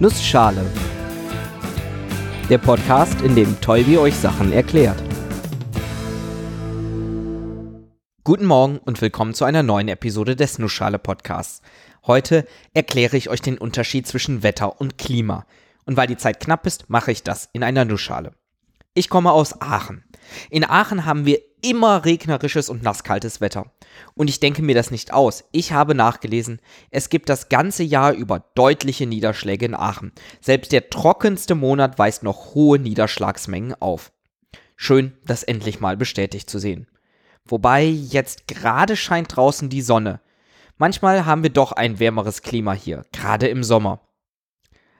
Nussschale. Der Podcast, in dem Tolbi euch Sachen erklärt. Guten Morgen und willkommen zu einer neuen Episode des Nussschale Podcasts. Heute erkläre ich euch den Unterschied zwischen Wetter und Klima. Und weil die Zeit knapp ist, mache ich das in einer Nussschale. Ich komme aus Aachen. In Aachen haben wir immer regnerisches und nasskaltes Wetter. Und ich denke mir das nicht aus. Ich habe nachgelesen, es gibt das ganze Jahr über deutliche Niederschläge in Aachen. Selbst der trockenste Monat weist noch hohe Niederschlagsmengen auf. Schön, das endlich mal bestätigt zu sehen. Wobei jetzt gerade scheint draußen die Sonne. Manchmal haben wir doch ein wärmeres Klima hier, gerade im Sommer.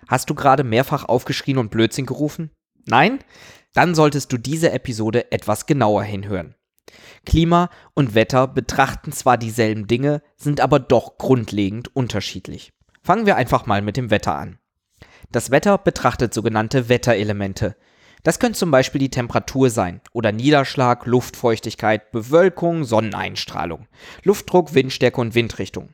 Hast du gerade mehrfach aufgeschrien und Blödsinn gerufen? Nein? Dann solltest du diese Episode etwas genauer hinhören. Klima und Wetter betrachten zwar dieselben Dinge, sind aber doch grundlegend unterschiedlich. Fangen wir einfach mal mit dem Wetter an. Das Wetter betrachtet sogenannte Wetterelemente. Das können zum Beispiel die Temperatur sein oder Niederschlag, Luftfeuchtigkeit, Bewölkung, Sonneneinstrahlung, Luftdruck, Windstärke und Windrichtung.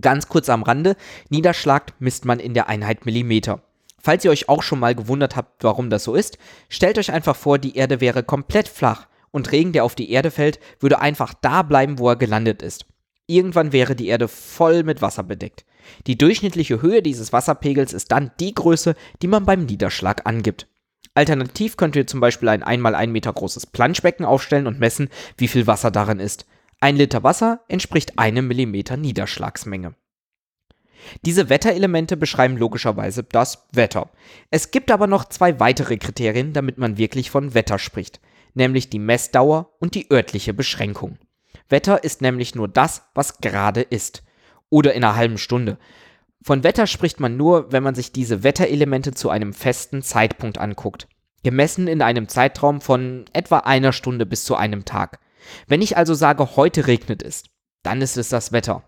Ganz kurz am Rande, Niederschlag misst man in der Einheit Millimeter. Falls ihr euch auch schon mal gewundert habt, warum das so ist, stellt euch einfach vor, die Erde wäre komplett flach und Regen, der auf die Erde fällt, würde einfach da bleiben, wo er gelandet ist. Irgendwann wäre die Erde voll mit Wasser bedeckt. Die durchschnittliche Höhe dieses Wasserpegels ist dann die Größe, die man beim Niederschlag angibt. Alternativ könnt ihr zum Beispiel ein einmal ein Meter großes Planschbecken aufstellen und messen, wie viel Wasser darin ist. Ein Liter Wasser entspricht einem Millimeter Niederschlagsmenge. Diese Wetterelemente beschreiben logischerweise das Wetter. Es gibt aber noch zwei weitere Kriterien, damit man wirklich von Wetter spricht nämlich die Messdauer und die örtliche Beschränkung. Wetter ist nämlich nur das, was gerade ist. Oder in einer halben Stunde. Von Wetter spricht man nur, wenn man sich diese Wetterelemente zu einem festen Zeitpunkt anguckt. Gemessen in einem Zeitraum von etwa einer Stunde bis zu einem Tag. Wenn ich also sage, heute regnet es, dann ist es das Wetter.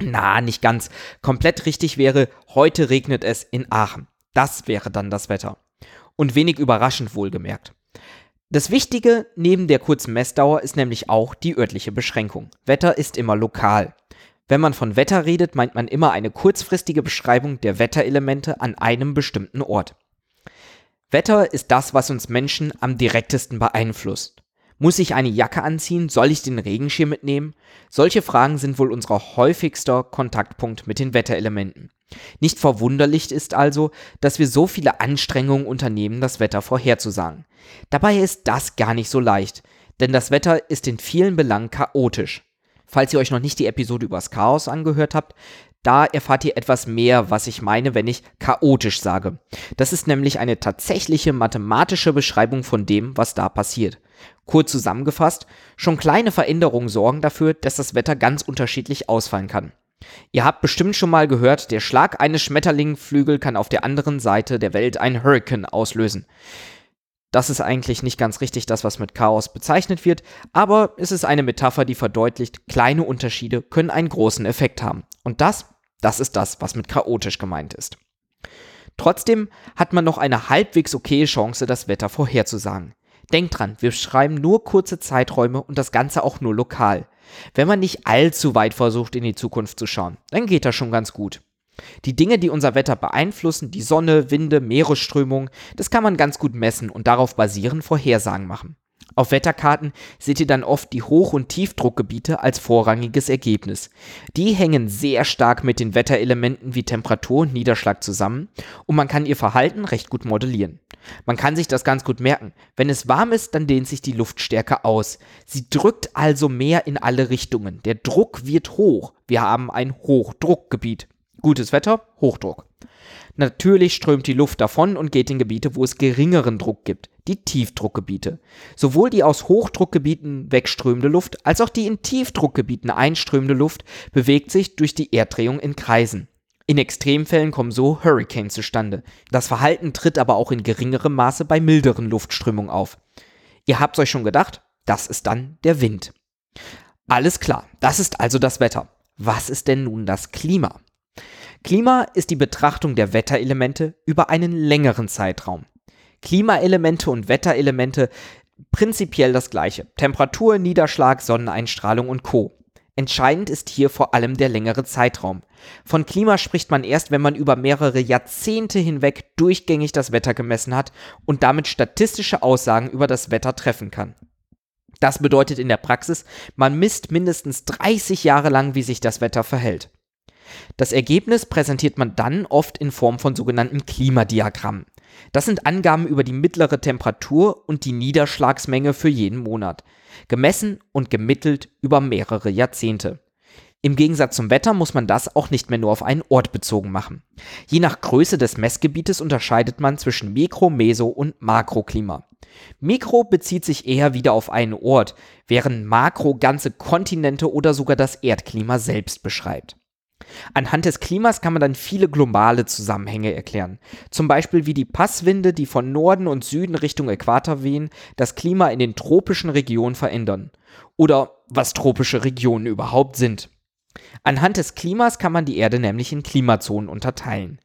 Na, nicht ganz. Komplett richtig wäre, heute regnet es in Aachen. Das wäre dann das Wetter. Und wenig überraschend wohlgemerkt. Das Wichtige neben der kurzen Messdauer ist nämlich auch die örtliche Beschränkung. Wetter ist immer lokal. Wenn man von Wetter redet, meint man immer eine kurzfristige Beschreibung der Wetterelemente an einem bestimmten Ort. Wetter ist das, was uns Menschen am direktesten beeinflusst. Muss ich eine Jacke anziehen? Soll ich den Regenschirm mitnehmen? Solche Fragen sind wohl unser häufigster Kontaktpunkt mit den Wetterelementen. Nicht verwunderlich ist also, dass wir so viele Anstrengungen unternehmen, das Wetter vorherzusagen. Dabei ist das gar nicht so leicht, denn das Wetter ist in vielen Belangen chaotisch. Falls ihr euch noch nicht die Episode übers Chaos angehört habt, da erfahrt ihr etwas mehr, was ich meine, wenn ich chaotisch sage. Das ist nämlich eine tatsächliche mathematische Beschreibung von dem, was da passiert. Kurz zusammengefasst, schon kleine Veränderungen sorgen dafür, dass das Wetter ganz unterschiedlich ausfallen kann. Ihr habt bestimmt schon mal gehört, der Schlag eines Schmetterlingflügel kann auf der anderen Seite der Welt ein Hurricane auslösen. Das ist eigentlich nicht ganz richtig das, was mit Chaos bezeichnet wird, aber es ist eine Metapher, die verdeutlicht, kleine Unterschiede können einen großen Effekt haben. Und das, das ist das, was mit chaotisch gemeint ist. Trotzdem hat man noch eine halbwegs okaye Chance, das Wetter vorherzusagen. Denkt dran, wir schreiben nur kurze Zeiträume und das Ganze auch nur lokal. Wenn man nicht allzu weit versucht, in die Zukunft zu schauen, dann geht das schon ganz gut. Die Dinge, die unser Wetter beeinflussen, die Sonne, Winde, Meeresströmung, das kann man ganz gut messen und darauf basierend Vorhersagen machen. Auf Wetterkarten seht ihr dann oft die Hoch- und Tiefdruckgebiete als vorrangiges Ergebnis. Die hängen sehr stark mit den Wetterelementen wie Temperatur und Niederschlag zusammen und man kann ihr Verhalten recht gut modellieren. Man kann sich das ganz gut merken. Wenn es warm ist, dann dehnt sich die Luftstärke aus. Sie drückt also mehr in alle Richtungen. Der Druck wird hoch. Wir haben ein Hochdruckgebiet. Gutes Wetter, Hochdruck. Natürlich strömt die Luft davon und geht in Gebiete, wo es geringeren Druck gibt, die Tiefdruckgebiete. Sowohl die aus Hochdruckgebieten wegströmende Luft als auch die in Tiefdruckgebieten einströmende Luft bewegt sich durch die Erddrehung in Kreisen. In Extremfällen kommen so Hurricanes zustande. Das Verhalten tritt aber auch in geringerem Maße bei milderen Luftströmungen auf. Ihr habt's euch schon gedacht, das ist dann der Wind. Alles klar, das ist also das Wetter. Was ist denn nun das Klima? Klima ist die Betrachtung der Wetterelemente über einen längeren Zeitraum. Klimaelemente und Wetterelemente prinzipiell das gleiche. Temperatur, Niederschlag, Sonneneinstrahlung und Co. Entscheidend ist hier vor allem der längere Zeitraum. Von Klima spricht man erst, wenn man über mehrere Jahrzehnte hinweg durchgängig das Wetter gemessen hat und damit statistische Aussagen über das Wetter treffen kann. Das bedeutet in der Praxis, man misst mindestens 30 Jahre lang, wie sich das Wetter verhält. Das Ergebnis präsentiert man dann oft in Form von sogenannten Klimadiagrammen. Das sind Angaben über die mittlere Temperatur und die Niederschlagsmenge für jeden Monat, gemessen und gemittelt über mehrere Jahrzehnte. Im Gegensatz zum Wetter muss man das auch nicht mehr nur auf einen Ort bezogen machen. Je nach Größe des Messgebietes unterscheidet man zwischen Mikro-, Meso- und Makroklima. Mikro bezieht sich eher wieder auf einen Ort, während Makro ganze Kontinente oder sogar das Erdklima selbst beschreibt. Anhand des Klimas kann man dann viele globale Zusammenhänge erklären. Zum Beispiel wie die Passwinde, die von Norden und Süden Richtung Äquator wehen, das Klima in den tropischen Regionen verändern. Oder was tropische Regionen überhaupt sind. Anhand des Klimas kann man die Erde nämlich in Klimazonen unterteilen.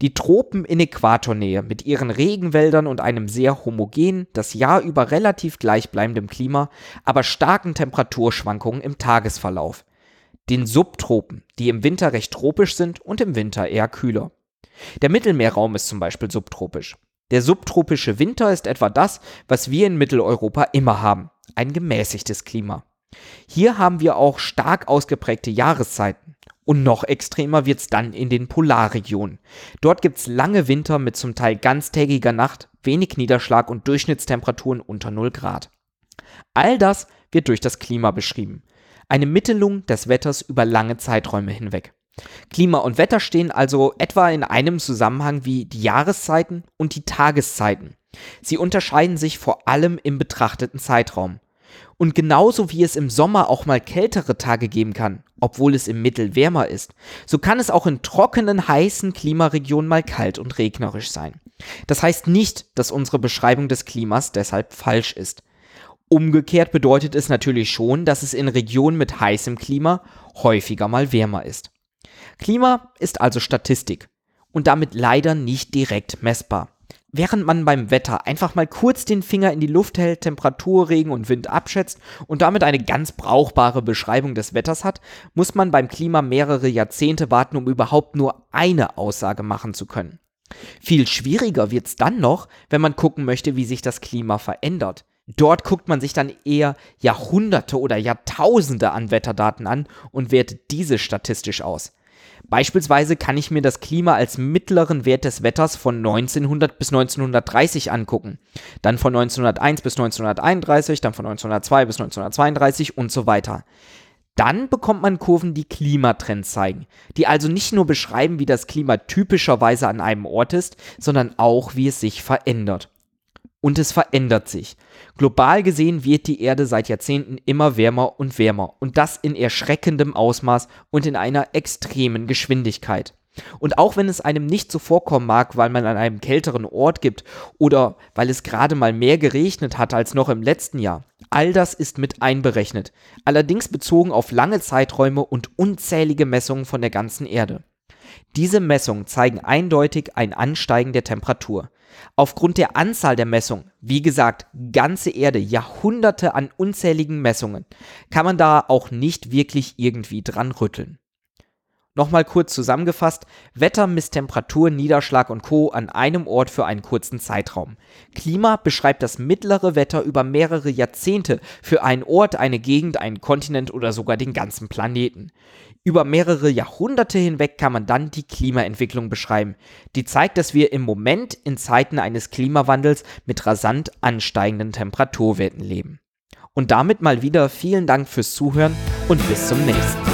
Die Tropen in Äquatornähe mit ihren Regenwäldern und einem sehr homogenen, das Jahr über relativ gleichbleibendem Klima, aber starken Temperaturschwankungen im Tagesverlauf den Subtropen, die im Winter recht tropisch sind und im Winter eher kühler. Der Mittelmeerraum ist zum Beispiel subtropisch. Der subtropische Winter ist etwa das, was wir in Mitteleuropa immer haben, ein gemäßigtes Klima. Hier haben wir auch stark ausgeprägte Jahreszeiten. Und noch extremer wird's dann in den Polarregionen. Dort gibt's lange Winter mit zum Teil ganztägiger Nacht, wenig Niederschlag und Durchschnittstemperaturen unter 0 Grad. All das wird durch das Klima beschrieben eine Mittelung des Wetters über lange Zeiträume hinweg. Klima und Wetter stehen also etwa in einem Zusammenhang wie die Jahreszeiten und die Tageszeiten. Sie unterscheiden sich vor allem im betrachteten Zeitraum. Und genauso wie es im Sommer auch mal kältere Tage geben kann, obwohl es im Mittel wärmer ist, so kann es auch in trockenen, heißen Klimaregionen mal kalt und regnerisch sein. Das heißt nicht, dass unsere Beschreibung des Klimas deshalb falsch ist. Umgekehrt bedeutet es natürlich schon, dass es in Regionen mit heißem Klima häufiger mal wärmer ist. Klima ist also Statistik und damit leider nicht direkt messbar. Während man beim Wetter einfach mal kurz den Finger in die Luft hält, Temperatur, Regen und Wind abschätzt und damit eine ganz brauchbare Beschreibung des Wetters hat, muss man beim Klima mehrere Jahrzehnte warten, um überhaupt nur eine Aussage machen zu können. Viel schwieriger wird es dann noch, wenn man gucken möchte, wie sich das Klima verändert. Dort guckt man sich dann eher Jahrhunderte oder Jahrtausende an Wetterdaten an und wertet diese statistisch aus. Beispielsweise kann ich mir das Klima als mittleren Wert des Wetters von 1900 bis 1930 angucken, dann von 1901 bis 1931, dann von 1902 bis 1932 und so weiter. Dann bekommt man Kurven, die Klimatrends zeigen, die also nicht nur beschreiben, wie das Klima typischerweise an einem Ort ist, sondern auch, wie es sich verändert und es verändert sich. Global gesehen wird die Erde seit Jahrzehnten immer wärmer und wärmer und das in erschreckendem Ausmaß und in einer extremen Geschwindigkeit. Und auch wenn es einem nicht so vorkommen mag, weil man an einem kälteren Ort gibt oder weil es gerade mal mehr geregnet hat als noch im letzten Jahr, all das ist mit einberechnet, allerdings bezogen auf lange Zeiträume und unzählige Messungen von der ganzen Erde. Diese Messungen zeigen eindeutig ein Ansteigen der Temperatur. Aufgrund der Anzahl der Messungen, wie gesagt, ganze Erde, Jahrhunderte an unzähligen Messungen, kann man da auch nicht wirklich irgendwie dran rütteln. Nochmal kurz zusammengefasst, Wetter misst Temperatur, Niederschlag und Co. an einem Ort für einen kurzen Zeitraum. Klima beschreibt das mittlere Wetter über mehrere Jahrzehnte für einen Ort, eine Gegend, einen Kontinent oder sogar den ganzen Planeten. Über mehrere Jahrhunderte hinweg kann man dann die Klimaentwicklung beschreiben. Die zeigt, dass wir im Moment in Zeiten eines Klimawandels mit rasant ansteigenden Temperaturwerten leben. Und damit mal wieder vielen Dank fürs Zuhören und bis zum nächsten Mal.